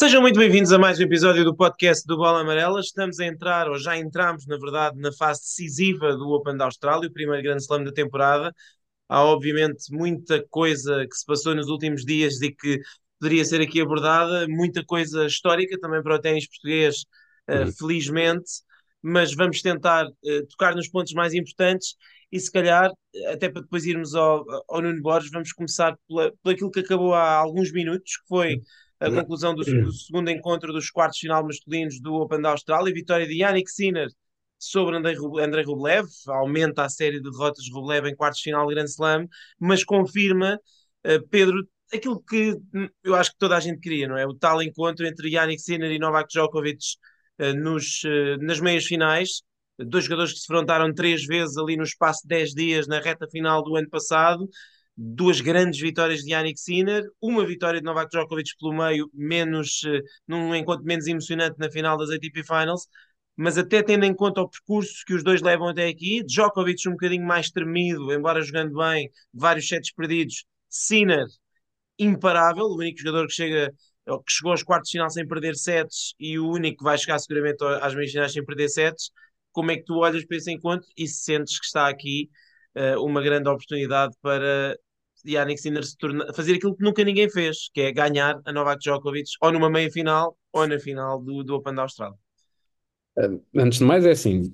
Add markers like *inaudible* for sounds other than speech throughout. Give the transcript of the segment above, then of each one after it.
Sejam muito bem-vindos a mais um episódio do podcast do Bola Amarela. Estamos a entrar, ou já entramos, na verdade, na fase decisiva do Open da Austrália, o primeiro grande slam da temporada. Há, obviamente, muita coisa que se passou nos últimos dias e que poderia ser aqui abordada, muita coisa histórica também para o ténis português, uh, felizmente, mas vamos tentar uh, tocar nos pontos mais importantes e, se calhar, até para depois irmos ao, ao Nuno Borges, vamos começar pela, por aquilo que acabou há alguns minutos, que foi a conclusão do, do, segundo encontro dos quartos final masculinos do Open da Austrália, vitória de Yannick Sinner sobre Andrei, Rublev, aumenta a série de derrotas de Rublev em quartos final de Grand Slam, mas confirma, uh, Pedro, aquilo que eu acho que toda a gente queria, não é? O tal encontro entre Yannick Sinner e Novak Djokovic uh, nos, uh, nas meias finais, dois jogadores que se enfrentaram três vezes ali no espaço de 10 dias na reta final do ano passado, duas grandes vitórias de Yannick Sinner, uma vitória de Novak Djokovic pelo meio, menos, eh, num encontro menos emocionante na final das ATP Finals, mas até tendo em conta o percurso que os dois levam até aqui, Djokovic um bocadinho mais tremido, embora jogando bem, vários sets perdidos, Sinner imparável, o único jogador que chega que chegou aos quartos de final sem perder sets e o único que vai chegar seguramente às meias finais sem perder sets, como é que tu olhas para esse encontro e sentes que está aqui uh, uma grande oportunidade para Yannick Sinner se torna, fazer aquilo que nunca ninguém fez, que é ganhar a Novak Djokovic ou numa meia final ou na final do, do Open da Austrália. Antes de mais, é assim,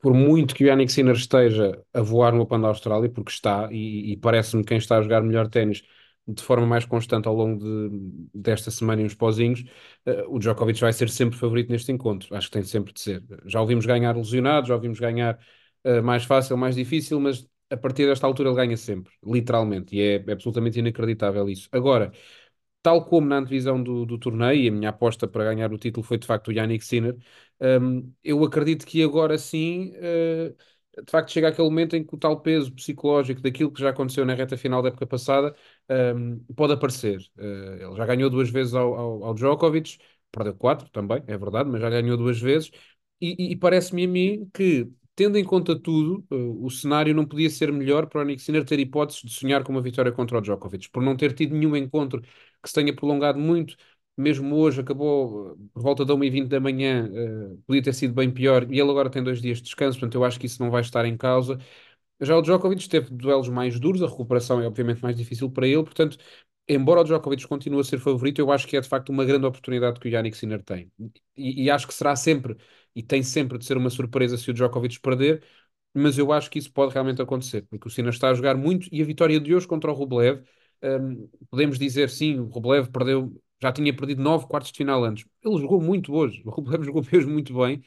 por muito que o Yannick Sinner esteja a voar no Open da Austrália, porque está, e, e parece-me quem está a jogar melhor ténis de forma mais constante ao longo de, desta semana e uns pozinhos, uh, o Djokovic vai ser sempre favorito neste encontro. Acho que tem sempre de ser. Já ouvimos ganhar lesionado, já ouvimos ganhar uh, mais fácil, mais difícil, mas a partir desta altura ele ganha sempre, literalmente, e é, é absolutamente inacreditável isso. Agora, tal como na antevisão do, do torneio, e a minha aposta para ganhar o título foi de facto o Yannick Sinner, um, eu acredito que agora sim, uh, de facto, chega aquele momento em que o tal peso psicológico daquilo que já aconteceu na reta final da época passada um, pode aparecer. Uh, ele já ganhou duas vezes ao, ao, ao Djokovic, perdeu quatro também, é verdade, mas já ganhou duas vezes, e, e, e parece-me a mim que tendo em conta tudo, uh, o cenário não podia ser melhor para o Nick Sinner ter hipóteses de sonhar com uma vitória contra o Djokovic, por não ter tido nenhum encontro que se tenha prolongado muito. Mesmo hoje acabou uh, por volta da 1h20 da manhã, uh, podia ter sido bem pior, e ele agora tem dois dias de descanso, portanto eu acho que isso não vai estar em causa. Já o Djokovic teve duelos mais duros, a recuperação é obviamente mais difícil para ele, portanto, embora o Djokovic continue a ser favorito, eu acho que é de facto uma grande oportunidade que o Yannick Sinner tem. E, e acho que será sempre e tem sempre de ser uma surpresa se o Djokovic perder, mas eu acho que isso pode realmente acontecer, porque o Sinner está a jogar muito e a vitória de hoje contra o Rublev, um, podemos dizer sim, o Rublev perdeu, já tinha perdido nove quartos de final antes. Ele jogou muito hoje, o Rublev *laughs* jogou mesmo muito bem,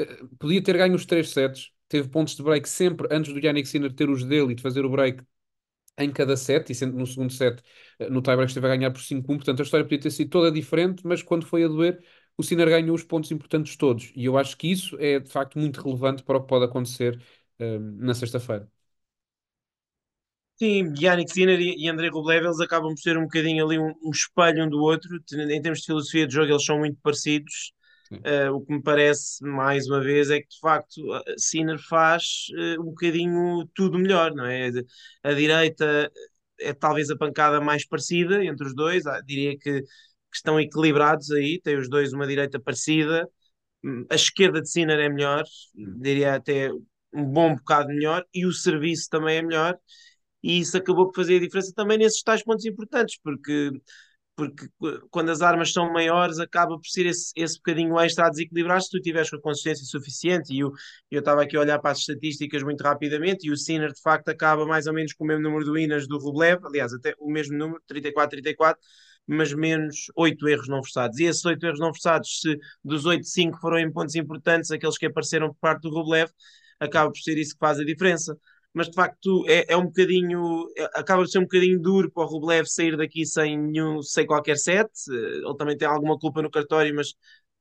uh, podia ter ganho os três sets, teve pontos de break sempre antes do Yannick Sinner ter os dele e de fazer o break em cada set, e sendo no segundo set, eh, no tiebreak esteve a ganhar por 5-1, portanto a história podia ter sido toda diferente, mas quando foi a doer, o Sinner ganhou os pontos importantes todos. E eu acho que isso é de facto muito relevante para o que pode acontecer um, na sexta-feira. Sim, Yannick Sinner e, Andrei Rublev, eles acabam por ser um bocadinho ali um, um, espelho um do outro. Em termos de filosofia de jogo, eles são muito parecidos. Uh, o que me parece, mais uma vez, é que de facto Sinner faz uh, um bocadinho tudo melhor, não é? A direita é talvez a pancada mais parecida entre os dois. Ah, diria que que estão equilibrados aí, tem os dois uma direita parecida, a esquerda de Sinner é melhor, diria até um bom bocado melhor, e o serviço também é melhor, e isso acabou por fazer a diferença também nesses tais pontos importantes, porque, porque quando as armas são maiores acaba por ser esse, esse bocadinho extra a desequilibrar se tu tiveres com a consistência suficiente, e eu estava aqui a olhar para as estatísticas muito rapidamente, e o Sinner de facto acaba mais ou menos com o mesmo número de winners do Rublev, aliás até o mesmo número, 34-34, mas menos 8 erros não forçados. E esses 8 erros não forçados, se dos 8, 5 foram em pontos importantes, aqueles que apareceram por parte do Rublev, acaba por ser isso que faz a diferença. Mas de facto é, é um bocadinho, é, acaba por ser um bocadinho duro para o Rublev sair daqui sem nenhum, sem qualquer set. Ele também tem alguma culpa no cartório, mas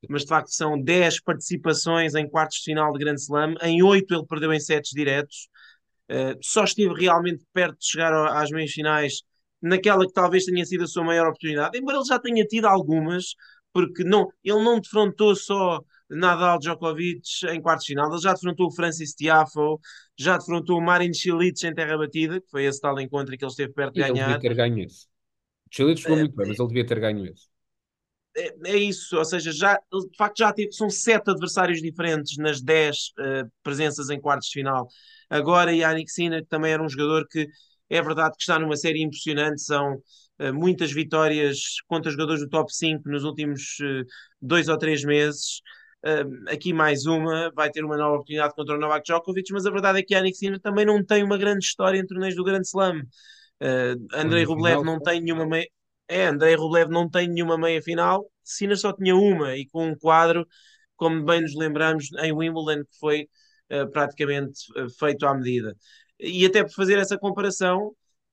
mas de facto são 10 participações em quartos de final de Grand Slam, em 8 ele perdeu em sets diretos, uh, só esteve realmente perto de chegar às meias finais naquela que talvez tenha sido a sua maior oportunidade, embora ele já tenha tido algumas, porque não, ele não defrontou só Nadal Djokovic em quartos de final, ele já defrontou o Francis Tiafo, já defrontou o Marin Cilic em terra batida, que foi esse tal encontro que ele esteve perto de ganhar. Ele devia ter ganho esse. Cilic jogou uh, muito bem, mas ele devia ter ganho esse. é, é, isso, ou seja, já, de facto já teve, são sete adversários diferentes nas dez uh, presenças em quartos de final. Agora, Yannick Sinner, que também era um jogador que é verdade que está numa série impressionante, são uh, muitas vitórias contra jogadores do top 5 nos últimos uh, dois ou três meses. aqui mais uma, vai ter uma nova oportunidade contra o Novak Djokovic, mas a verdade é que Yannick Sinner também não tem uma grande história em torneios do Grande Slam. Andrei Rublev não tem nenhuma meia é, Andrei Rublev não tem nenhuma meia final, Sina só tinha uma e com um quadro, como bem nos lembramos, em Wimbledon, que foi praticamente feito à medida. E até por fazer essa comparação,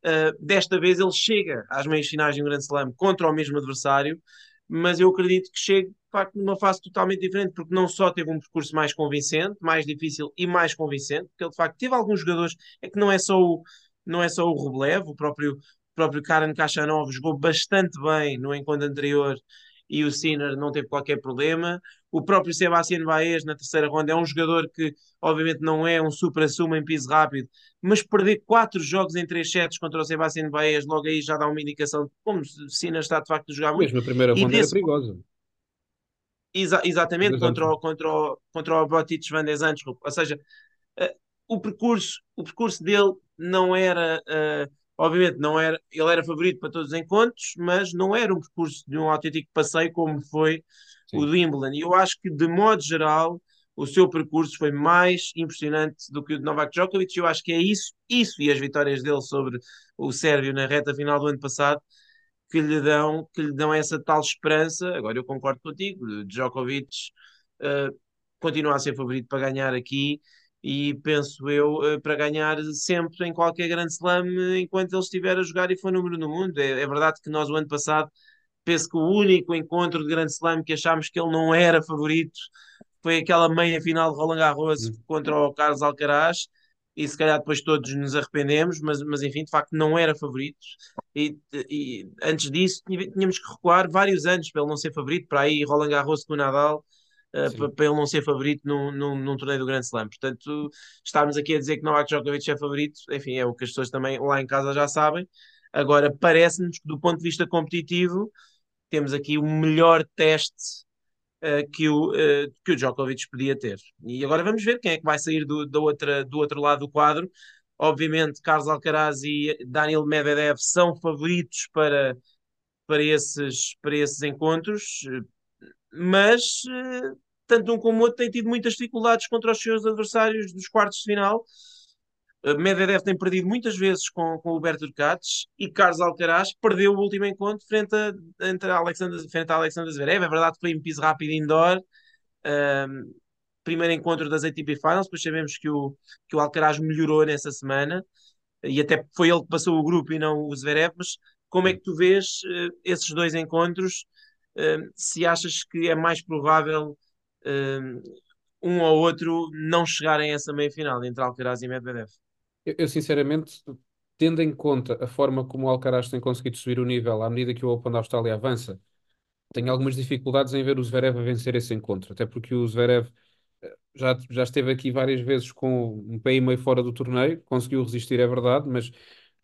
uh, desta vez ele chega às meias finais de um Grande Slam contra o mesmo adversário, mas eu acredito que de facto numa fase totalmente diferente, porque não só teve um percurso mais convincente, mais difícil e mais convincente, porque ele de facto teve alguns jogadores, é que não é só o, não é só o Rublev, o próprio próprio Karen Kachanov jogou bastante bem no encontro anterior e o Sinner não teve qualquer problema. O próprio Sebastián Baez na terceira ronda é um jogador que, obviamente, não é um supra-sumo em piso rápido, mas perder quatro jogos em três sets contra o Sebastián Baez, logo aí já dá uma indicação de como o Sinner está de facto a jogar muito. Mesmo a primeira ronda desse... era perigosa. Exa exatamente, contra o, contra, o, contra o Botic Van des Ou seja, uh, o, percurso, o percurso dele não era. Uh, Obviamente, não era, ele era favorito para todos os encontros, mas não era um percurso de um autêntico passeio como foi Sim. o Wimbledon. E eu acho que, de modo geral, o seu percurso foi mais impressionante do que o de Novak Djokovic. Eu acho que é isso, isso e as vitórias dele sobre o Sérvio na reta final do ano passado que lhe dão, que lhe dão essa tal esperança. Agora eu concordo contigo, Djokovic uh, continua a ser favorito para ganhar aqui e penso eu, eh, para ganhar sempre em qualquer grande slam enquanto ele estiver a jogar e for número no mundo. É, é, verdade que nós, o ano passado, penso que o único encontro de grande slam que achámos que ele não era favorito foi aquela meia final de Roland Garros uhum. contra o Carlos Alcaraz. E se calhar depois todos nos arrependemos, mas, mas enfim, de facto não era favorito. E, e antes disso tínhamos que recuar vários anos para ele não ser favorito, para aí Roland Garros com o Nadal uh, para ele não ser favorito num, num, num, torneio do Grande Slam. Portanto, estarmos aqui a dizer que Novak Djokovic é favorito, enfim, é o que as pessoas também lá em casa já sabem. Agora, parece-nos que do ponto de vista competitivo, temos aqui o melhor teste uh, que, o, uh, que o Djokovic podia ter. E agora vamos ver quem é que vai sair do, do, outra, do outro lado do quadro. Obviamente, Carlos Alcaraz e Daniel Medvedev são favoritos para, para, esses, para esses encontros mas eh, tanto um como o outro têm tido muitas dificuldades contra os seus adversários dos quartos de final. Eh, Medvedev tem perdido muitas vezes com, com o Berto Ducates e Carlos Alcaraz perdeu o último encontro frente a, entre Alexander, frente a Alexander Zverev. É verdade que foi em piso rápido indoor. Um, primeiro encontro das ATP Finals, depois sabemos que o, que o Alcaraz melhorou nessa semana e até foi ele que passou o grupo e não o Zverev, mas como é que tu vês uh, esses dois encontros se achas que é mais provável um ou outro não chegarem a essa meia final entre Alcaraz e Medvedev. Eu, sinceramente, tendo em conta a forma como o Alcaraz tem conseguido subir o nível à medida que o Open da Austrália avança, tenho algumas dificuldades em ver o Zverev a vencer esse encontro, até porque o Zverev eh, já, já esteve aqui várias vezes com um pé e meio fora do torneio, conseguiu resistir, é verdade, mas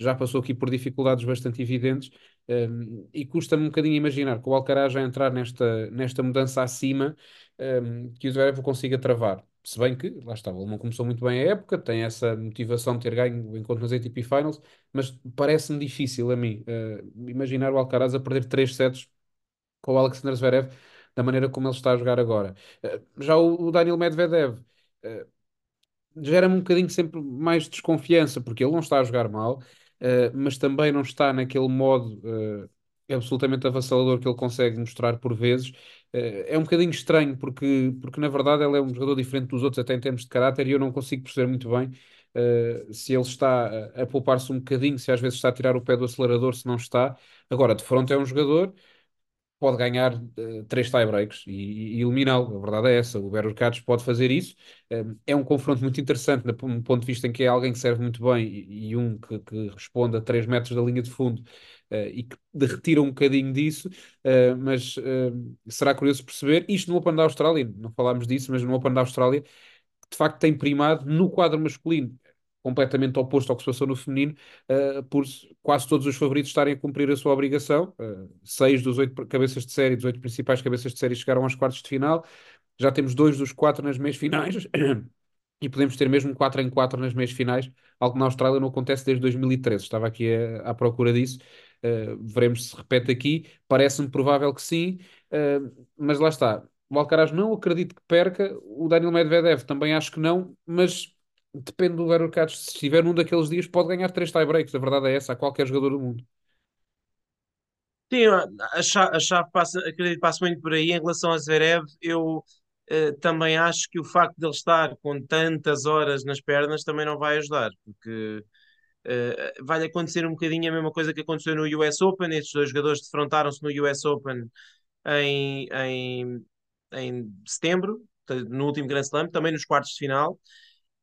já passou aqui por dificuldades bastante evidentes um, e custa-me um bocadinho imaginar que o Alcaraz já entrar nesta, nesta mudança acima um, que o Zverev consiga travar. Se bem que, lá está, ele não começou muito bem a época, tem essa motivação de ter ganho o encontro nas ATP Finals, mas parece-me difícil a mim uh, imaginar o Alcaraz a perder 3 sets com o Alexander Zverev da maneira como ele está a jogar agora. Uh, já o, o Daniel Medvedev uh, gera-me um bocadinho sempre mais desconfiança, porque ele não está a jogar mal, mas também não está naquele modo absolutamente avassalador que ele consegue mostrar por vezes. Uh, é um bocadinho estranho, porque, porque na verdade ele é um jogador diferente dos outros, até em termos de caráter, e eu não consigo perceber muito bem se ele está a, poupar-se um bocadinho, se às vezes está a tirar o pé do acelerador, se não está. Agora, de frente é um jogador pode ganhar uh, três tiebreaks e, e eliminá-lo. A verdade é essa. O Berocats pode fazer isso. Uh, é um confronto muito interessante, no ponto de vista em que é alguém que serve muito bem e, e um que, que, responde a 3 metros da linha de fundo uh, e que retira um bocadinho disso. mas será curioso perceber isto no Open da Austrália. Não falámos disso, mas no Open da Austrália, de facto, tem primado no quadro masculino completamente oposto ao que se passou no feminino, uh, por quase todos os favoritos estarem a cumprir a sua obrigação. Uh, seis dos oito cabeças de série, dos oito principais cabeças de série chegaram aos quartos de final. Já temos dois dos quatro nas meias finais. *coughs* e podemos ter mesmo 4 em 4 nas meias finais, algo que na Austrália não acontece desde 2013. Estava aqui à procura disso. Uh, veremos se repete aqui. Parece-me provável que sim, uh, mas lá está. O Alcaraz não acredito que perca, o Daniel Medvedev também acho que não, mas depende do Verocats. Se estiver num daqueles dias, pode ganhar três tie-breaks. A verdade é essa, a qualquer jogador do mundo. Sim, a chave, a chave passa, acredito passa muito por aí. Em relação a Zverev, eu uh, também acho que o facto de ele estar com tantas horas nas pernas também não vai ajudar, porque uh, vai acontecer um bocadinho a mesma coisa que aconteceu no US Open. Estes dois jogadores defrontaram-se no US Open em, em, em setembro, no último Grand Slam, também nos quartos de final.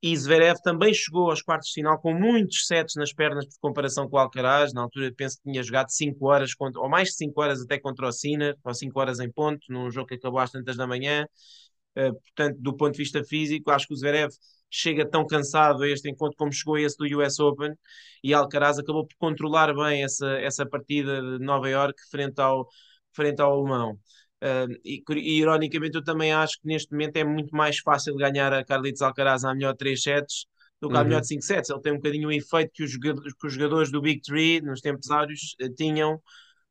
E Zverev também chegou aos quartos de final com muitos sets nas pernas por comparação com o Alcaraz. Na altura penso que tinha jogado 5 horas, contra, ou mais de 5 horas até contra o Sinner, ou 5 horas em ponto, num jogo que acabou às tantas da manhã. Uh, portanto, do ponto de vista físico, acho que o Zverev chega tão cansado a este encontro como chegou esse do US Open e Alcaraz acabou por controlar bem essa, essa partida de Nova York frente ao, frente ao alemão. Uh, e, e, ironicamente eu também acho que neste momento é muito mais fácil ganhar a Carlitos Alcaraz à melhor 3 sets do que à uhum. melhor 5 sets. Ele tem um bocadinho o efeito que os, que os jogadores do Big Three nos tempos áureos uh, tinham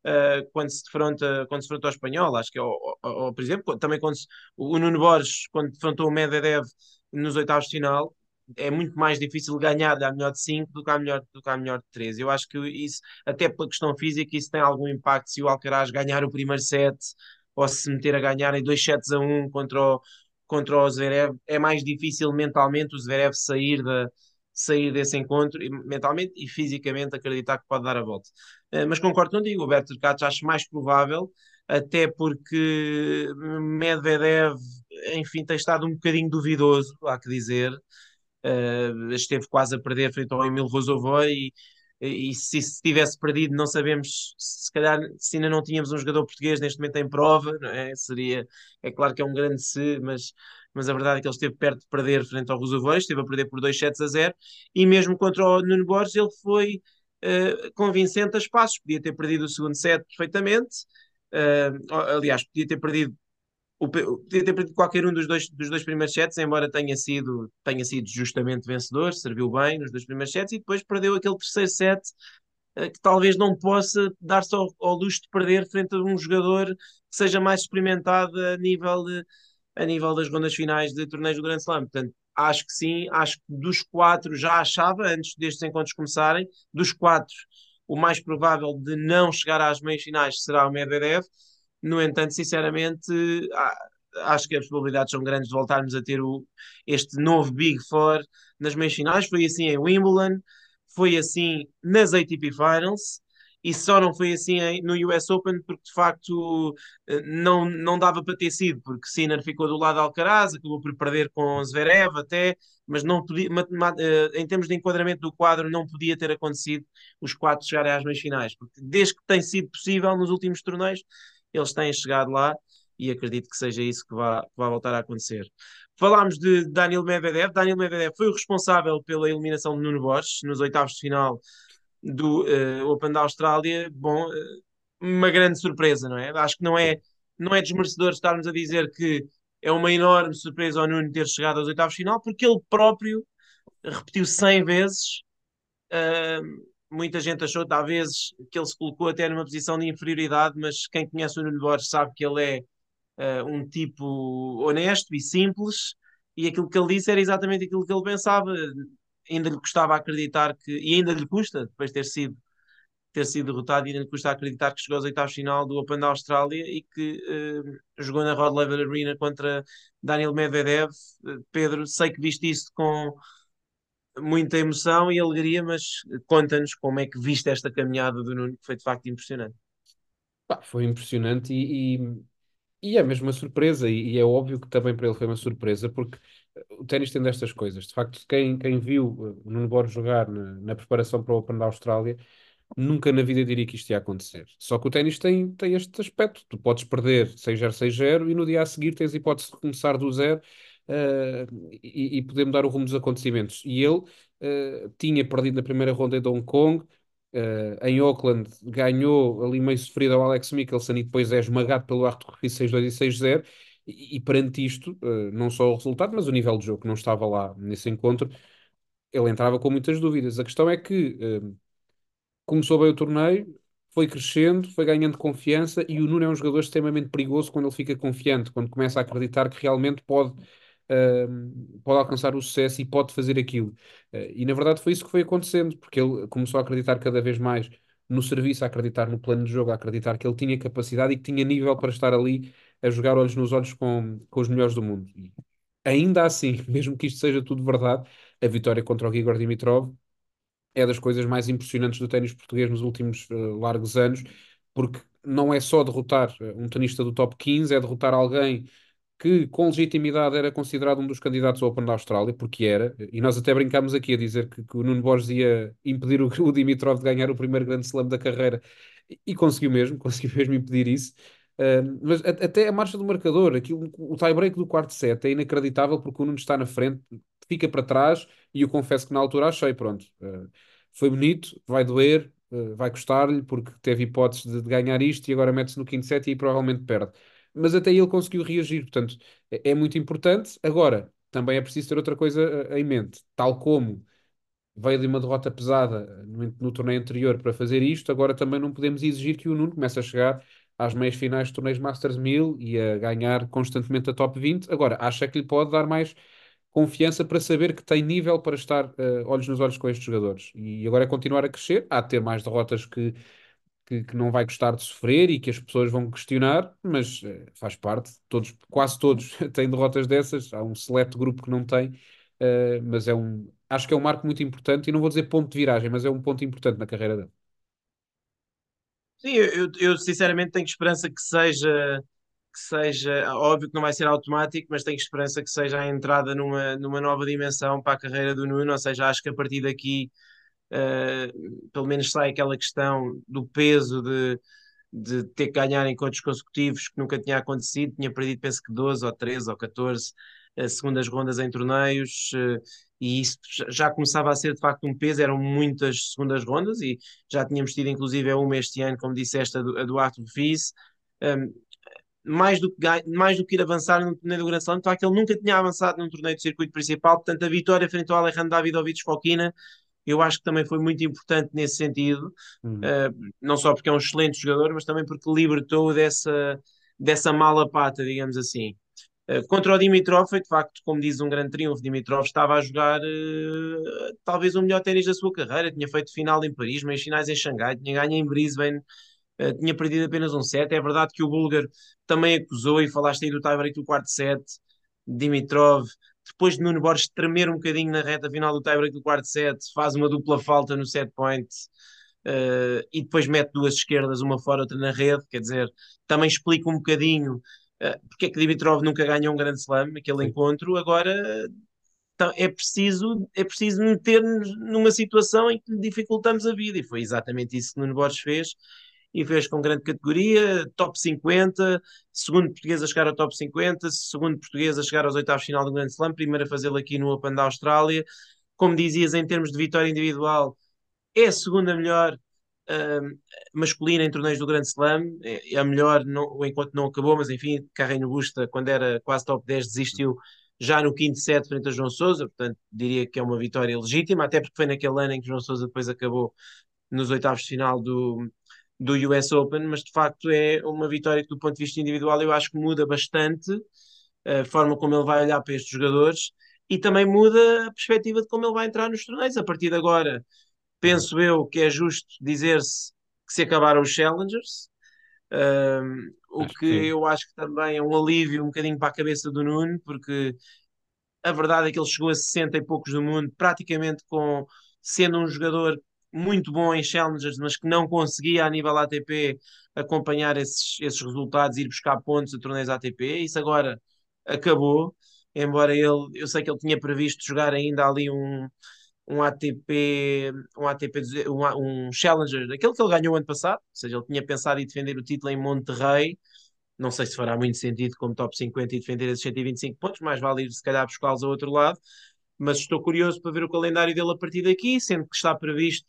uh, quando se defronta quando se defronta ao espanhol. Acho que é, ou, ou, por exemplo, também quando se, o Nuno Borges, quando defrontou o Medvedev nos oitavos de final, é muito mais difícil ganhar da melhor de 5 do que à melhor, do que à melhor de 3. Eu acho que isso, até pela questão física, isso tem algum impacto se o Alcaraz ganhar o primeiro set ou se meter a ganhar em 2 sets a 1 um contra o, contra o Zverev, é mais difícil mentalmente o Zverev sair, da, sair desse encontro, mentalmente e fisicamente acreditar que pode dar a volta. Uh, mas concordo contigo, o Berto Turcatos acho mais provável, até porque Medvedev, enfim, tem estado um bocadinho duvidoso, há que dizer, uh, esteve quase a perder frente ao Emil Rosovoy e e se, se tivesse perdido, não sabemos se calhar se ainda não tínhamos um jogador português neste momento em prova, é? Seria, é claro que é um grande se, mas, mas a verdade é que ele esteve perto de perder frente ao Roosevelt, esteve a perder por 2 sets a 0, e mesmo contra o Nuno Borges ele foi uh, convincente a espaços, podia ter perdido o segundo set perfeitamente, uh, aliás, podia ter perdido o, podia ter perdido qualquer um dos dois, dos dois primeiros sets, embora tenha sido, tenha sido justamente vencedor, serviu bem nos dois primeiros sets e depois perdeu aquele terceiro set uh, que talvez não possa dar-se ao, ao, luxo de perder frente a um jogador que seja mais experimentado a nível, de, a nível das rondas finais de torneios do Grand Slam. Portanto, acho que sim, acho que dos quatro já achava, antes destes encontros começarem, dos quatro, o mais provável de não chegar às meias finais será o Medvedev no entanto, sinceramente, acho que as probabilidades são grandes de voltarmos a ter o, este novo Big Four nas meias finais. Foi assim em Wimbledon, foi assim nas ATP Finals e só não foi assim no US Open porque de facto eh, não, não dava para ter sido, porque Sinner ficou do lado de Alcaraz, acabou por perder com Zverev até, mas não podia, eh, em termos de enquadramento do quadro, não podia ter acontecido os quatro chegarem às meias finais, porque desde que tem sido possível nos últimos torneios, eles têm chegado lá e acredito que seja isso que vai, voltar a acontecer. Falámos de Daniel Medvedev. Daniel Medvedev foi o responsável pela eliminação de Nuno Borges nos oitavos de final do uh, Open da Austrália. Bom, uh, uma grande surpresa, não é? Acho que não é, não é desmerecedor estarmos a dizer que é uma enorme surpresa ao Nuno ter chegado aos oitavos de final, porque ele próprio repetiu 100 vezes uh, muita gente achou talvez que ele se colocou até numa posição de inferioridade, mas quem conhece o Nuno Borges sabe que ele é uh, um tipo honesto e simples, e aquilo que ele disse era exatamente aquilo que ele pensava. Ainda lhe custava acreditar que, e ainda lhe custa, depois de ter sido, ter sido derrotado, ainda lhe custa acreditar que chegou aos oitavos final do Open da Austrália e que uh, jogou na Rod Laver Arena contra Daniel Medvedev. Uh, Pedro, sei que viste isso com muita emoção e alegria, mas conta-nos como é que viste esta caminhada do Nuno, que foi de facto impressionante. Pá, foi impressionante e, e, e, é mesmo uma surpresa, e, e, é óbvio que também para ele foi uma surpresa, porque o ténis tem destas coisas. De facto, quem, quem viu o Nuno Borges jogar na, na, preparação para o Open da Austrália, nunca na vida diria que isto ia acontecer. Só que o ténis tem, tem este aspecto: tu podes perder 6-0, 6-0 e no dia a seguir tens a hipótese de começar do zero uh, e, e poder mudar o rumo dos acontecimentos. E ele uh, tinha perdido na primeira ronda de Hong Kong, uh, em Auckland ganhou ali meio sofrido ao Alex Michelson e depois é esmagado pelo Arthur Ruiz 6-2 e 6-0. E, e perante isto, não só o resultado, mas o nível de jogo que não estava lá nesse encontro, ele entrava com muitas dúvidas. A questão é que começou bem o torneio, foi crescendo, foi ganhando confiança e o Nuno é um jogador extremamente perigoso quando ele fica confiante, quando começa a acreditar que realmente pode, uh, pode alcançar o sucesso e pode fazer aquilo. Uh, e na verdade foi isso que foi acontecendo, porque ele começou a acreditar cada vez mais no serviço, a acreditar no plano de jogo, a acreditar que ele tinha capacidade e que tinha nível para estar ali a jogar olhos nos olhos com, com os melhores do mundo. E ainda assim, *laughs* mesmo que isto seja tudo verdade, a vitória contra o Igor Dimitrov é das coisas mais impressionantes do ténis português nos últimos uh, largos anos, porque não é só derrotar eh, um tenista do top 15, é derrotar alguém que com legitimidade era considerado um dos candidatos ao Open da Austrália, porque era, e nós até brincámos aqui a dizer que, que o Nuno Borges ia impedir o, *laughs* o Dimitrov de ganhar o primeiro grande slam da carreira, e, e conseguiu mesmo, *laughs* conseguiu mesmo impedir isso. Mas até a marcha do marcador, aqui, o, o tie-break do quarto set é inacreditável porque o Nuno está na frente, fica para trás e eu confesso que na altura achei, pronto, uh, foi bonito, vai doer, uh, vai custar-lhe porque teve hipóteses de, de, ganhar isto e agora mete-se no quinto set e provavelmente perde. Mas até ele conseguiu reagir, portanto é, é muito importante. Agora, também é preciso ter outra coisa uh, em mente, tal como veio de uma derrota pesada no, no torneio anterior para fazer isto, agora também não podemos exigir que o Nuno comece a chegar às meias finais de torneios Masters 1000 e a ganhar constantemente a top 20. Agora, acha que lhe pode dar mais confiança para saber que tem nível para estar uh, olhos nos olhos com estes jogadores. E agora é continuar a crescer, há de ter mais derrotas que, que, que não vai gostar de sofrer e que as pessoas vão questionar, mas uh, faz parte, todos, quase todos *laughs* têm derrotas dessas, há um seleto grupo que não tem, uh, mas é um, acho que é um marco muito importante, e não vou dizer ponto de viragem, mas é um ponto importante na carreira dele. Sim, eu, eu sinceramente tenho esperança que seja que seja, óbvio que não vai ser automático, mas tenho esperança que seja a entrada numa, numa nova dimensão para a carreira do Nuno, ou seja, acho que a partir daqui uh, pelo menos sai aquela questão do peso de, de ter que ganhar encontros consecutivos que nunca tinha acontecido, tinha perdido penso que 12 ou 13 ou 14 uh, segundas rondas em torneios uh, e isso já começava a ser de facto um peso, eram muitas segundas rondas e já tínhamos tido inclusive uma este ano, como disseste, a do, a do Arthur Fils, um, mais do que, mais do que ir avançar no torneio do Grand Slam, de facto ele nunca tinha avançado num torneio do circuito principal, portanto a vitória frente ao Alejandro Davidovich Fokina eu acho que também foi muito importante nesse sentido, uhum. uh, não só porque é um excelente jogador, mas também porque libertou dessa, dessa mala pata, digamos assim. Uh, contra o Dimitrov foi de facto, como diz um grande triunfo, Dimitrov estava a jogar uh, talvez o melhor ténis da sua carreira, tinha feito final em Paris, meias finais em Xangai, tinha ganho em Brisbane, Uh, tinha perdido apenas um set. É verdade que o Bulgar também acusou, e falaste aí do tiebreak do quarto set, Dimitrov, depois de Nuno Borges tremer um bocadinho na reta final do tiebreak do quarto set, faz uma dupla falta no set point uh, e depois mete duas esquerdas, uma fora, outra na rede. Quer dizer, também explica um bocadinho porque é que Dimitrov nunca ganhou um grande slam, aquele Sim. encontro. Agora é preciso, é preciso meter-nos numa situação em que dificultamos a vida, e foi exatamente isso que Nuno Borges fez e fez com grande categoria, top 50, segundo português a chegar ao top 50, segundo português a chegar aos oitavos final do Grand Slam, primeiro a fazê-lo aqui no Open da Austrália. Como dizias, em termos de vitória individual, é a segunda melhor masculina em torneios do Grand Slam, é, é a melhor não, enquanto não acabou, mas enfim, Carreño Busta, quando era quase top 10, desistiu já no quinto set frente a João Sousa, portanto diria que é uma vitória legítima, até porque foi naquele ano em que João Sousa depois acabou nos oitavos de final do, do US Open, mas de facto é uma vitória que, do ponto de vista individual, eu acho que muda bastante a forma como ele vai olhar para estes jogadores e também muda a perspectiva de como ele vai entrar nos torneios. A partir de agora, penso eu que é justo dizer-se que se acabaram os Challengers, um, o que, que eu acho que também é um alívio um bocadinho para a cabeça do Nuno, porque a verdade é que ele chegou a 60 e poucos do mundo, praticamente com sendo um jogador muito bom em Challengers, mas que não conseguia a nível ATP acompanhar esses, esses resultados, ir buscar pontos a torneios ATP. Isso agora acabou, embora ele, eu sei que ele tinha previsto jogar ainda ali um, um ATP, um ATP, um, um Challenger, aquele que ele ganhou ano passado, ou seja, ele tinha pensado em defender o título em Monterrey, Não sei se fará muito sentido como top 50 e defender esses 125 pontos, mais vale ir se calhar buscá-los ao outro lado. Mas estou curioso para ver o calendário dele a partir daqui, sendo que está previsto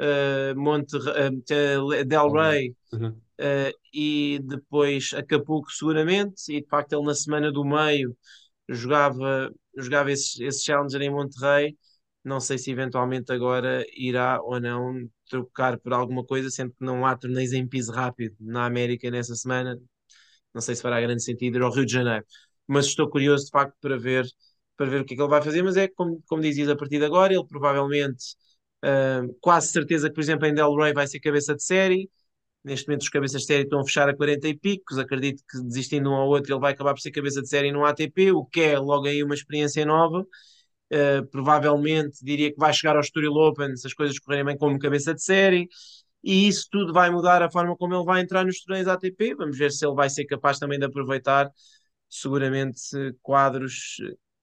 uh, Monte, uh, Del Rey uhum. uh, e depois Acapulco seguramente, e de facto ele na semana do meio jogava, jogava esses, esses Challenger em Monterrey. Não sei se eventualmente agora irá ou não trocar por alguma coisa, sendo que não há torneios em piso rápido na América nessa semana. Não sei se fará grande sentido ir ao Rio de Janeiro, mas estou curioso de facto para ver, para ver o que é que ele vai fazer. Mas é como, como dizias a partir de agora, ele provavelmente, uh, quase certeza que, por exemplo, em Del Rey vai ser cabeça de série. Neste momento, os cabeças de série estão a fechar a 40 e picos. Acredito que desistindo um ao outro, ele vai acabar por ser cabeça de série no ATP, o que é logo aí uma experiência nova. Uh, provavelmente diria que vai chegar ao Estoril Open se as coisas correrem bem como cabeça de série e isso tudo vai mudar a forma como ele vai entrar nos torneios ATP. Vamos ver se ele vai ser capaz também de aproveitar seguramente quadros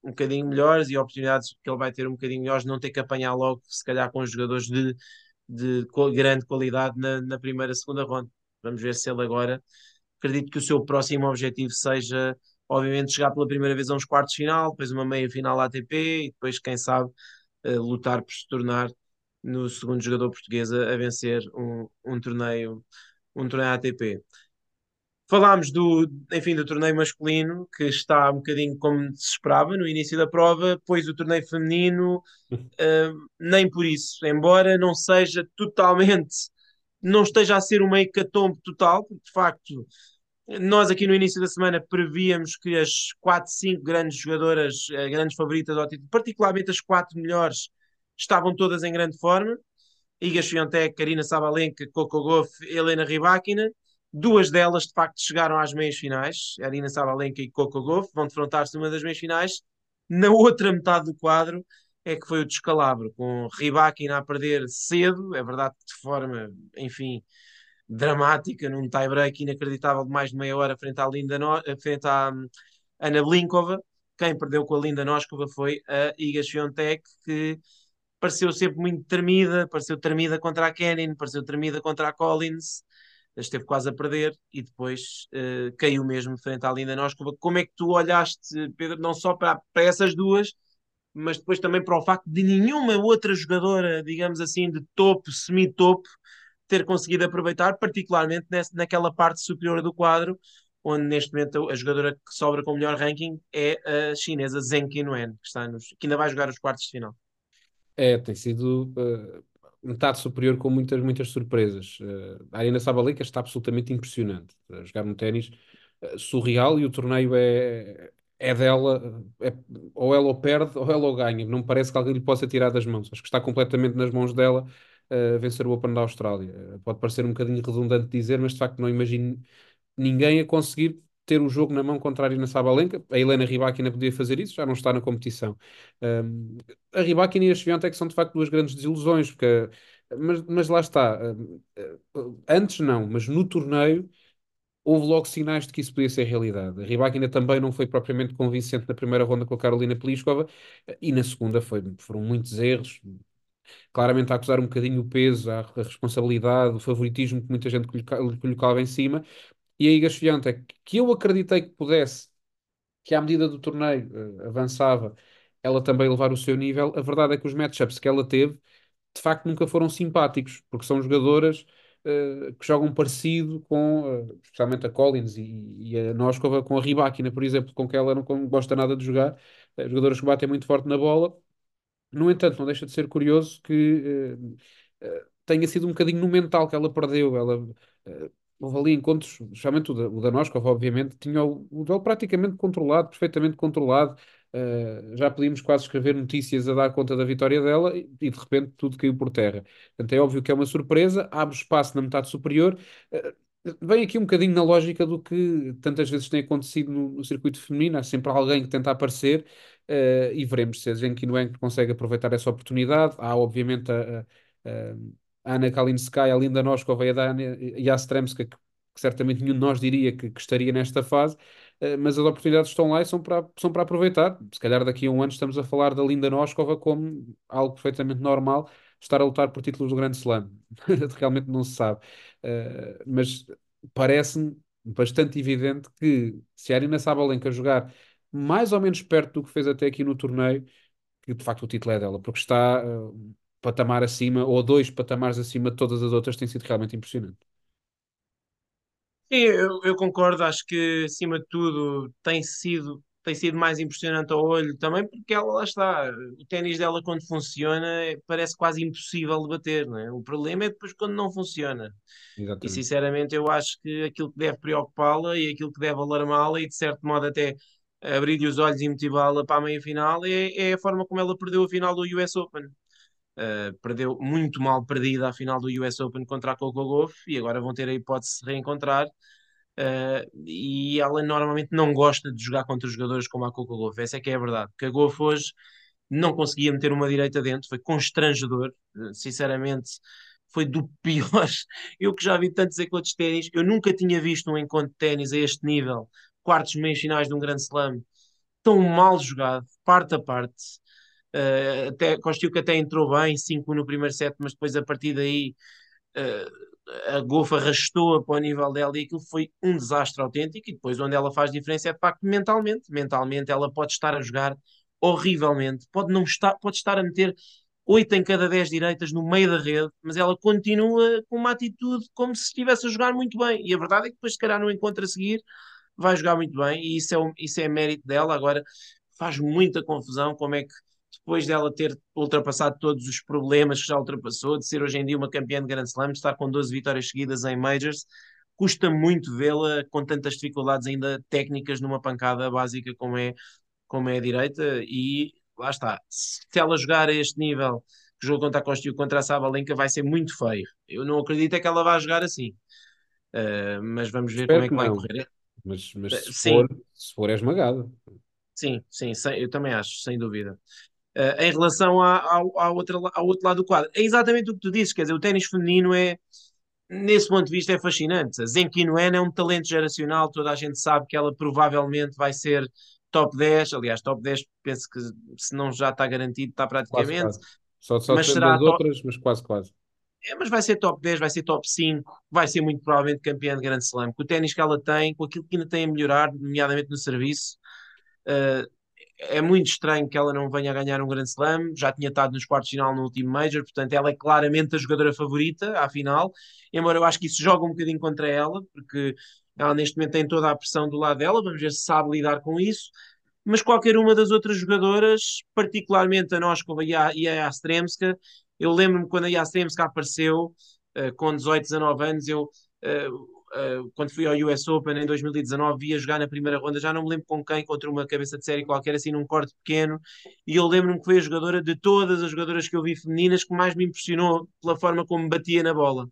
um bocadinho melhores e oportunidades que ele vai ter um bocadinho melhores, não ter que apanhar logo, se calhar, com os jogadores de, de grande qualidade na, na primeira, segunda ronda. Vamos ver se ele agora. Acredito que o seu próximo objetivo seja obviamente chegar pela primeira vez a uns quartos de final, depois uma meia final ATP e depois, quem sabe, uh, lutar por se tornar no segundo jogador português a, a vencer um, um torneio um torneio ATP. Falámos do, enfim, do torneio masculino, que está um bocadinho como se esperava no início da prova, pois o torneio feminino, uh, *laughs* nem por isso, embora não seja totalmente, não esteja a ser uma hecatombe total, porque de facto nós aqui no início da semana prevíamos que as 4, 5 grandes jogadoras, eh, grandes favoritas ao título, particularmente as quatro melhores, estavam todas em grande forma. Iga Swiatek, Karina Sabalenka, Coco Goff, Helena Rybakina. Duas delas, de facto, chegaram às meias finais. Karina Sabalenka e Coco Goff vão defrontar-se numa das meias finais. Na outra metade do quadro é que foi o descalabro, com Rybakina a perder cedo, é verdade que de forma, enfim, dramática, num tie-break inacreditável de mais de meia hora frente à, Linda no... frente à hum, Ana Blinkova. Quem perdeu com a Linda Noskova foi a Iga Swiatek, que pareceu sempre muito tremida, pareceu tremida contra a Kenin, pareceu tremida contra a Collins, esteve quase a perder e depois uh, caiu mesmo frente à Linda Noskova. Como é que tu olhaste, Pedro, não só para, para essas duas, mas depois também para o facto de nenhuma outra jogadora, digamos assim, de topo, semi-topo, ter conseguido aproveitar, particularmente nessa, naquela parte superior do quadro, onde neste momento a jogadora que sobra com o melhor ranking é a chinesa Zheng Qinwen, que, está nos, que ainda vai jogar os quartos de final. É, tem sido uh, metade superior com muitas, muitas surpresas. Uh, a Arina Sabalenka está absolutamente impressionante. A jogar um ténis uh, surreal e o torneio é, é dela, é, ou ela o perde ou ela o ganha. Não parece que alguém lhe possa tirar das mãos. Acho que está completamente nas mãos dela uh, vencer o Open da Austrália. Uh, pode parecer um bocadinho redundante dizer, mas de facto não imagino ninguém a conseguir ter o jogo na mão contra a Arina Sabalenka. A Helena Rybakina podia fazer isso, já não está na competição. Um, a Rybakina e a Swiatek são de facto duas grandes desilusões, porque, mas, mas lá está. Uh, antes não, mas no torneio houve logo sinais de que isso podia ser realidade. A Rybakina também não foi propriamente convincente na primeira ronda com a Carolina Pliskova e na segunda foi, foram muitos erros, claramente a acusar um bocadinho o peso, a, a responsabilidade, o favoritismo que muita gente lhe colocava em cima. E a Iga Swiatek, que eu acreditei que pudesse, que à medida do torneio uh, avançava, ela também levar o seu nível, a verdade é que os matchups que ela teve, de facto, nunca foram simpáticos, porque são jogadoras uh, que jogam parecido com, uh, especialmente a Collins e, e a Noskova, com a Rybakina, por exemplo, com que ela não gosta nada de jogar, jogadoras que batem muito forte na bola, no entanto, não deixa de ser curioso que uh, tenha sido um bocadinho no mental que ela perdeu. Ela, uh, houve ali encontros, especialmente o da, o da Noskov, obviamente, tinha o, o duelo praticamente controlado, perfeitamente controlado. Uh, já podíamos quase escrever notícias a dar conta da vitória dela e, e, de repente tudo caiu por terra. Portanto, é óbvio que é uma surpresa, abre espaço na metade superior. Uh, vem aqui um bocadinho na lógica do que tantas vezes tem acontecido no, no circuito feminino, há sempre alguém que tenta aparecer uh, e veremos se a Zenki Nguyen consegue aproveitar essa oportunidade. Há, obviamente, a, a, a Ana Kalinskaya, a Linda Noskova e a Dana Jastremska, que, que certamente nenhum de nós diria que, que estaria nesta fase, uh, mas as oportunidades estão lá e são para, são para aproveitar. Se calhar daqui a um ano estamos a falar da Linda Noskova como algo perfeitamente normal, estar a lutar por títulos do Grande Slam. *laughs* Realmente não se sabe. Uh, mas parece-me bastante evidente que se a Arina Sabalenka jogar mais ou menos perto do que fez até aqui no torneio, que de facto o título é dela, porque está uh, patamar acima, ou dois patamares acima de todas as outras, tem sido realmente impressionante. Sim, eu, eu concordo, acho que acima de tudo tem sido, tem sido mais impressionante ao olho também, porque ela lá está, o ténis dela quando funciona é- parece quase impossível de bater, não é? O problema é depois quando não funciona. E Exatamente. sinceramente eu acho que aquilo que deve preocupá-la e aquilo que deve alarmá-la e de certo modo até abrir-lhe os olhos e motivá-la para a meia-final é, é a forma como ela perdeu a final do US Open. Uh, perdeu muito mal perdida a final do US Open contra a Coco Gauff e agora vão ter a hipótese de se reencontrar. Uh, e ela normalmente não gosta de jogar contra jogadores como a Coco Gauff, essa é que é a verdade. Porque a Gauff hoje não conseguia meter uma direita dentro, foi constrangedor, uh, sinceramente. Foi do *laughs* pior. Eu que já vi tantos encontros de ténis, eu nunca tinha visto um encontro de ténis a este nível, quartos, meios finais de um grande slam, tão mal jogado, parte a parte Uh, até, que até entrou bem, 5 no primeiro set, mas depois a partir daí uh, a Golfa arrastou-a para o nível dela e aquilo foi um desastre autêntico. E depois, onde ela faz diferença é de facto mentalmente. Mentalmente, ela pode estar a jogar horrivelmente, pode não estar, pode estar a meter 8 em cada 10 direitas no meio da rede, mas ela continua com uma atitude como se estivesse a jogar muito bem. E a verdade é que depois, se calhar, no encontro a seguir, vai jogar muito bem, e isso é, isso é mérito dela. Agora, faz muita confusão como é que depois dela ter ultrapassado todos os problemas que já ultrapassou, de ser hoje em dia uma campeã de Grand Slam, de estar com 12 vitórias seguidas em Majors, custa muito vê-la com tantas dificuldades ainda técnicas numa pancada básica como é, como é a direita e lá está, se ela jogar a este nível que jogou contra a Costil contra a Sabalenka vai ser muito feio. Eu não acredito é que ela vá jogar assim. Uh, mas vamos ver Espero como é que, que vai correr. Mas, mas se, for, se for é esmagado. Sim, sim, sem, eu também acho, sem dúvida. Uh, em relação à, ao, ao, outro, ao outro lado do quadro. É exatamente o que tu dizes, quer dizer, o ténis feminino é, nesse ponto de vista, é fascinante. A Zenki Nguyen é um talento geracional, toda a gente sabe que ela provavelmente vai ser top 10, aliás, top 10 penso que se não já está garantido, está praticamente. Quase, quase. Só, só mas será top... outras, mas quase, quase. É, mas vai ser top 10, vai ser top 5, vai ser muito provavelmente campeã de Grand Slam. Com o ténis que ela tem, com aquilo que ainda tem a melhorar, nomeadamente no serviço, uh, é muito estranho que ela não venha a ganhar um Grand Slam, já tinha estado nos quartos de final no último Major, portanto ela é claramente a jogadora favorita à final, embora eu acho que isso joga um bocadinho contra ela, porque ela neste momento tem toda a pressão do lado dela, vamos ver se sabe lidar com isso, mas qualquer uma das outras jogadoras, particularmente a Noskova e a, e a Yastremska, eu lembro-me quando a Yastremska apareceu, uh, com 18, 19 anos, eu... Uh, uh, quando fui ao US Open em 2019, via jogar na primeira ronda, já não me lembro com quem, contra uma cabeça de série qualquer, assim num corte pequeno, e eu lembro-me que foi a jogadora de todas as jogadoras que eu vi femininas que mais me impressionou pela forma como batia na bola.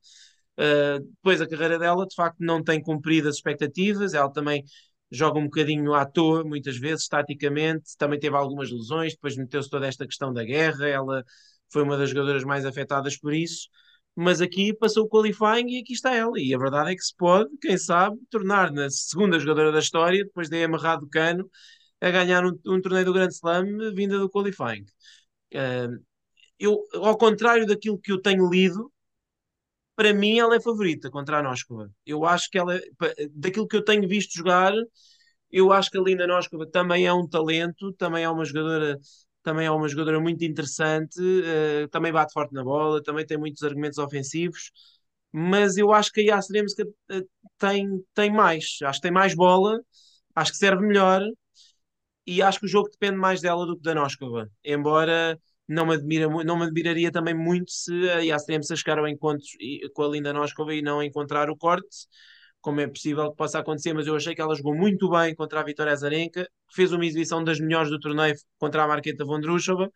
Uh, depois a carreira dela, de facto, não tem cumprido as expectativas, ela também joga um bocadinho à toa, muitas vezes, taticamente, também teve algumas lesões, depois meteu-se toda esta questão da guerra, ela foi uma das jogadoras mais afetadas por isso, mas aqui passou o qualifying e aqui está ela. E a verdade é que se pode, quem sabe, tornar na segunda jogadora da história, depois de amarrado o cano, a ganhar um, um, torneio do Grand Slam vinda do qualifying. Uh, eu, ao contrário daquilo que eu tenho lido, para mim ela é favorita contra a Noskova. Eu acho que ela, daquilo que eu tenho visto jogar, eu acho que a Linda Noskova também é um talento, também é uma jogadora também é uma jogadora muito interessante, uh, também bate forte na bola, também tem muitos argumentos ofensivos, mas eu acho que a Yastremska uh, tem, tem mais, acho que tem mais bola, acho que serve melhor e acho que o jogo depende mais dela do que da Noskova, embora não me, admira, não me admiraria também muito se a Yastremska chegar ao encontro com a Linda Noskova e não encontrar o corte, como é possível que possa acontecer, mas eu achei que ela jogou muito bem contra a Vitória Azarenka, fez uma exibição das melhores do torneio contra a Marqueta Vondrushova,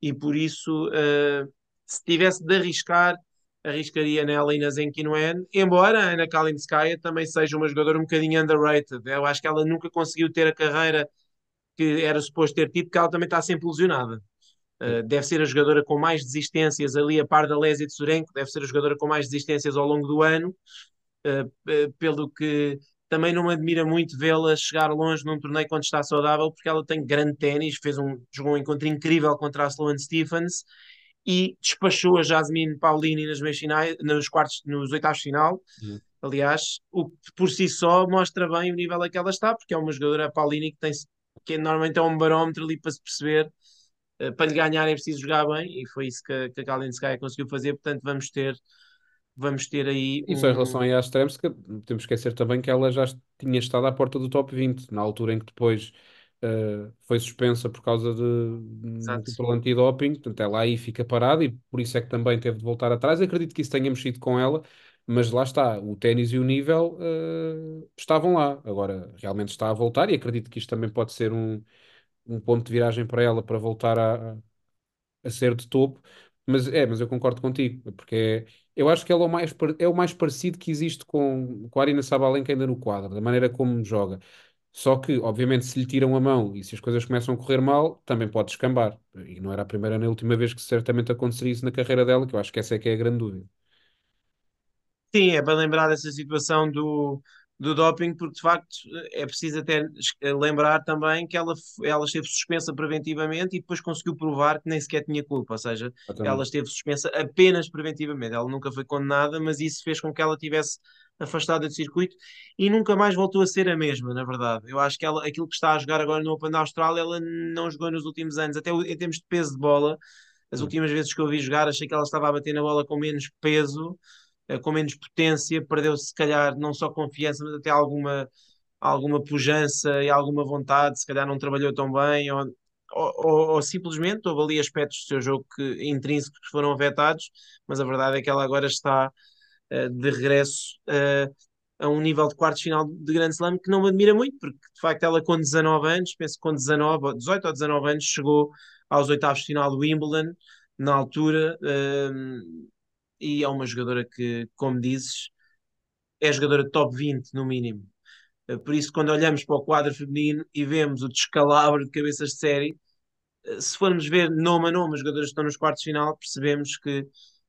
e por isso, uh, se tivesse de arriscar, arriscaria nela e na Zenkinoen, embora a Ana Kalinskaya também seja uma jogadora um bocadinho underrated. Eu acho que ela nunca conseguiu ter a carreira que era suposto ter tido, porque ela também está sempre lesionada. Uh, deve ser a jogadora com mais desistências ali, a par da Lésia de Surenko, deve ser a jogadora com mais desistências ao longo do ano. Eh, eh, pelo que também não me admira muito vê-la chegar longe num torneio quando está saudável, porque ela tem grande ténis, fez um, jogou um encontro incrível contra a Sloane Stephens e despachou a Jasmine Paulini nas meias finais, nos quartos, nos oitavos de final. Uhum. Aliás, o que por si só mostra bem o nível a que ela está, porque é uma jogadora Paulini que tem que normalmente é um barómetro ali para se perceber uh, para lhe ganhar é preciso jogar bem e foi isso que, que a Kalinskaya conseguiu fazer, portanto vamos ter vamos ter aí Isso um... em relação à Stremska, temos que esquecer também que ela já tinha estado à porta do top 20, na altura em que depois uh, foi suspensa por causa de múltiplo antidoping, portanto ela aí fica parada e por isso é que também teve de voltar atrás. Eu acredito que isso tenha mexido com ela, mas lá está, o ténis e o nível uh, estavam lá. Agora realmente está a voltar e acredito que isto também pode ser um, um ponto de viragem para ela para voltar a, a ser de topo. Mas é, mas eu concordo contigo, porque é, eu acho que ela é o mais, é o mais parecido que existe com, com a Arina Sabalenka ainda no quadro, da maneira como joga. Só que, obviamente, se lhe tiram a mão e se as coisas começam a correr mal, também pode descambar. E não era a primeira nem a última vez que certamente aconteceria isso na carreira dela, que eu acho que essa é que é a grande dúvida. Sim, é para lembrar dessa situação do, do doping, porque de facto é preciso até lembrar também que ela, ela esteve suspensa preventivamente e depois conseguiu provar que nem sequer tinha culpa, ou seja, ela esteve suspensa apenas preventivamente, ela nunca foi condenada, mas isso fez com que ela tivesse afastada do circuito e nunca mais voltou a ser a mesma, na verdade. Eu acho que ela, aquilo que está a jogar agora no Open da Austrália, ela não jogou nos últimos anos, até em termos de peso de bola. As hum. últimas vezes que eu vi jogar, achei que ela estava a bater na bola com menos peso, com menos potência, perdeu se calhar não só confiança, mas até alguma, alguma pujança e alguma vontade, se calhar não trabalhou tão bem, ou, ou, ou, simplesmente houve ali aspectos do seu jogo que, intrínsecos que foram afetados, mas a verdade é que ela agora está uh, de regresso uh, a um nível de quartos final de Grande Slam que não me admira muito, porque de facto ela com 19 anos, penso que com 19, 18 ou 19 anos, chegou aos oitavos de final do Wimbledon, na altura, e é uma jogadora que, como dizes, é jogadora top 20 no mínimo. Eh, por isso, quando olhamos para o quadro feminino e vemos o descalabro de cabeças de série, eh, se formos ver nome a nome os jogadores que estão nos quartos de final, percebemos que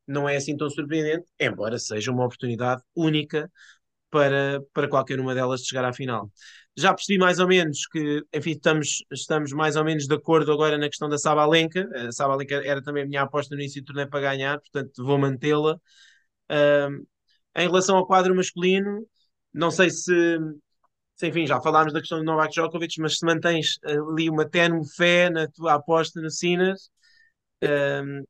não é assim tão surpreendente, embora seja uma oportunidade única para, para qualquer uma delas de chegar à final. Já percebi mais ou menos que, enfim, estamos, estamos mais ou menos de acordo agora na questão da Sabalenka. A Sabalenka era também a minha aposta no início do torneio para ganhar, portanto vou mantê-la. Uh, em relação ao quadro masculino, não sei se, se, enfim, já falámos da questão do Novak Djokovic, mas se mantens ali uma tenue fé na tua aposta no Sinas, uh,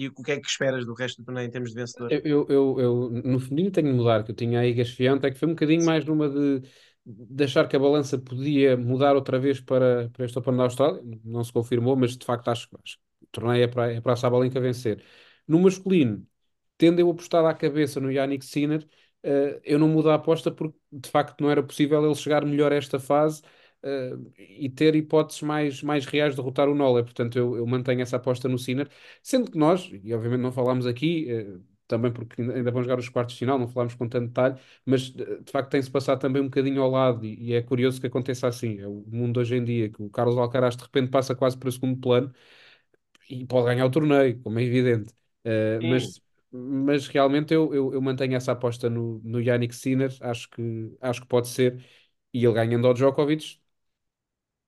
e o que é que esperas do resto do torneio em termos de vencedor? Eu, eu, eu, no feminino tenho de mudar, que eu tinha aí Gasfiante, é que foi um bocadinho mais numa de, de achar que a balança podia mudar outra vez para, para este Open da Austrália, não se confirmou, mas de facto acho, acho que o torneio é para, é para a Sabalenka vencer. No masculino, tendo eu apostado à cabeça no Yannick Sinner, uh, eu não mudo a aposta porque de facto não era possível ele chegar melhor a esta fase uh, e ter hipóteses mais, mais reais de derrotar o Noller. Portanto, eu, eu mantenho essa aposta no Sinner, sendo que nós, e obviamente não falámos aqui, uh, também porque ainda vão jogar os quartos de final, não falámos com tanto detalhe, mas de facto tem-se passado também um bocadinho ao lado e, e, é curioso que aconteça assim. É o mundo hoje em dia, que o Carlos Alcaraz de repente passa quase para o segundo plano e pode ganhar o torneio, como é evidente. Uh, mas, mas realmente eu, eu, eu, mantenho essa aposta no, no Yannick Sinner, acho que, acho que pode ser, e ele ganhando ao Djokovic,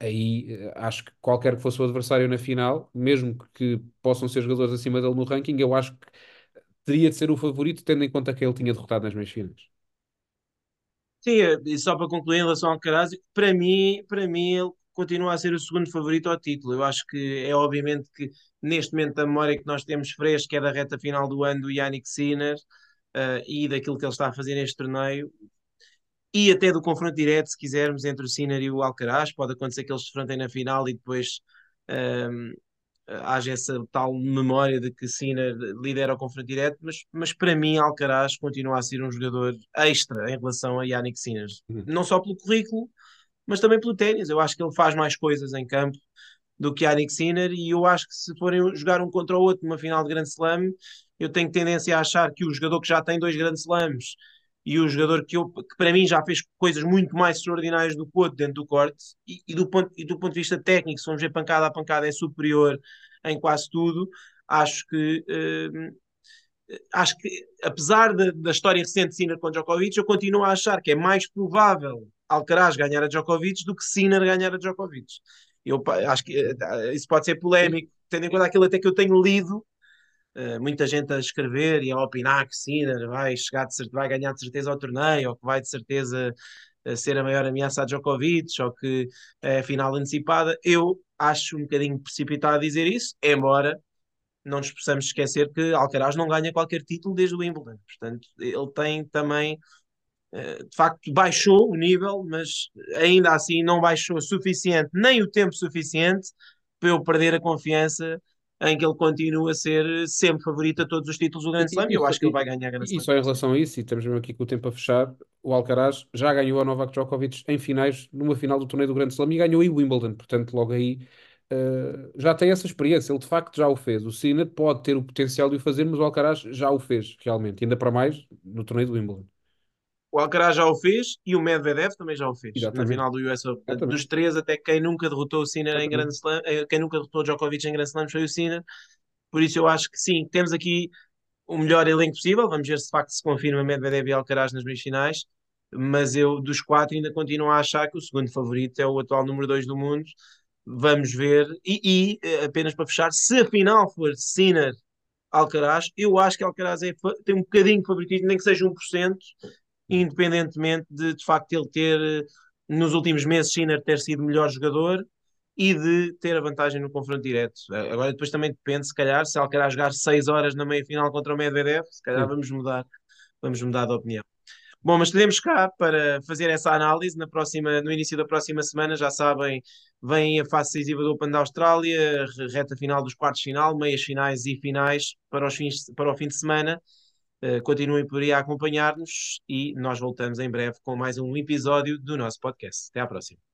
aí eh, acho que qualquer que fosse o adversário na final, mesmo que possam ser jogadores acima dele no ranking, eu acho que teria de ser o favorito, tendo em conta que ele tinha derrotado nas meias finais. Sim, eh, e só para concluir em relação ao Alcaraz, para mim, para mim ele continua a ser o segundo favorito ao título. Eu acho que é obviamente que neste momento a memória que nós temos fresca é da reta final do ano do Yannick Sinner uh, e daquilo que ele está a fazer neste torneio e até do confronto direto, se quisermos, entre o Sinner e o Alcaraz. Pode acontecer que eles se enfrentem na final e depois um, haja essa tal memória de que Sinner lidera o confronto direto, mas, mas para mim Alcaraz continua a ser um jogador extra em relação a Yannick Sinner. Uhum. Não só pelo currículo, mas também pelo ténis. Eu acho que ele faz mais coisas em campo do que Yannick Sinner e eu acho que se forem jogar um contra o outro numa final de Grande Slam, eu tenho tendência a achar que o jogador que já tem dois grandes slams e o jogador que, eu, que para mim já fez coisas muito mais extraordinárias do que o outro dentro do corte e, e, do ponto, e do ponto de vista técnico, se vamos ver pancada a pancada é superior em quase tudo, acho que uh, acho que apesar de, da história recente de Sinner com Djokovic, eu continuo a achar que é mais provável Alcaraz ganhar a Djokovic do que Sinner ganhar a Djokovic. Eu acho que uh, isso pode ser polémico, tendo em conta aquilo até que eu tenho lido uh, muita gente a escrever e a opinar que Sinner vai, chegar de, vai ganhar de certeza ao torneio, ou que vai de certeza uh, ser a maior ameaça a Djokovic, ou que é final antecipada. Eu acho um bocadinho precipitado dizer isso, embora não nos possamos esquecer que Alcaraz não ganha qualquer título desde o Wimbledon. Portanto, ele tem também eh, de facto baixou o nível, mas ainda assim não baixou o suficiente, nem o tempo suficiente para eu perder a confiança em que ele continua a ser sempre favorito a todos os títulos do Grand Slam e eu acho que ele vai ganhar a Grand Slam. E só em relação a isso, e estamos mesmo aqui com o tempo a fechar, o Alcaraz já ganhou a Novak Djokovic em finais, numa final do torneio do Grand Slam e ganhou aí o Wimbledon, portanto logo aí uh, já tem essa experiência, ele de facto já o fez. O Sinner pode ter o potencial de o fazer, mas o Alcaraz já o fez realmente, ainda para mais no torneio do Wimbledon. O Alcaraz já o fez e o Medvedev também já o fez Exatamente. na final do US Open. Exatamente. Dos três, até quem nunca derrotou o Sinner em Grand Slam, eh, quem nunca derrotou o Djokovic em Grand Slam foi o Sinner. Por isso eu acho que sim, temos aqui o melhor elenco possível. Vamos ver se de facto se confirma Medvedev e Alcaraz nas meias finais. Mas eu, dos quatro, ainda continuo a achar que o segundo favorito é o atual número dois do mundo. Vamos ver. E, e eh, apenas para fechar, se a final for Sinner Alcaraz, eu acho que Alcaraz é, tem um bocadinho de favoritismo, nem que seja 1%, independentemente de de facto ele ter, nos últimos meses, Sinner ter sido melhor jogador e de ter a vantagem no confronto direto. Agora depois também depende, se calhar, se Alcaraz jogar 6 horas na meia-final contra o Medvedev, se calhar vamos mudar, vamos mudar de opinião. Bom, mas estaremos cá para fazer essa análise na próxima, no início da próxima semana. Já sabem, vem a fase decisiva do Open da Austrália, reta final dos quartos de final, meias finais e finais para, os fins, para o fim de semana. Uh, continuem por aí a acompanhar-nos e nós voltamos em breve com mais um episódio do nosso podcast. Até à próxima.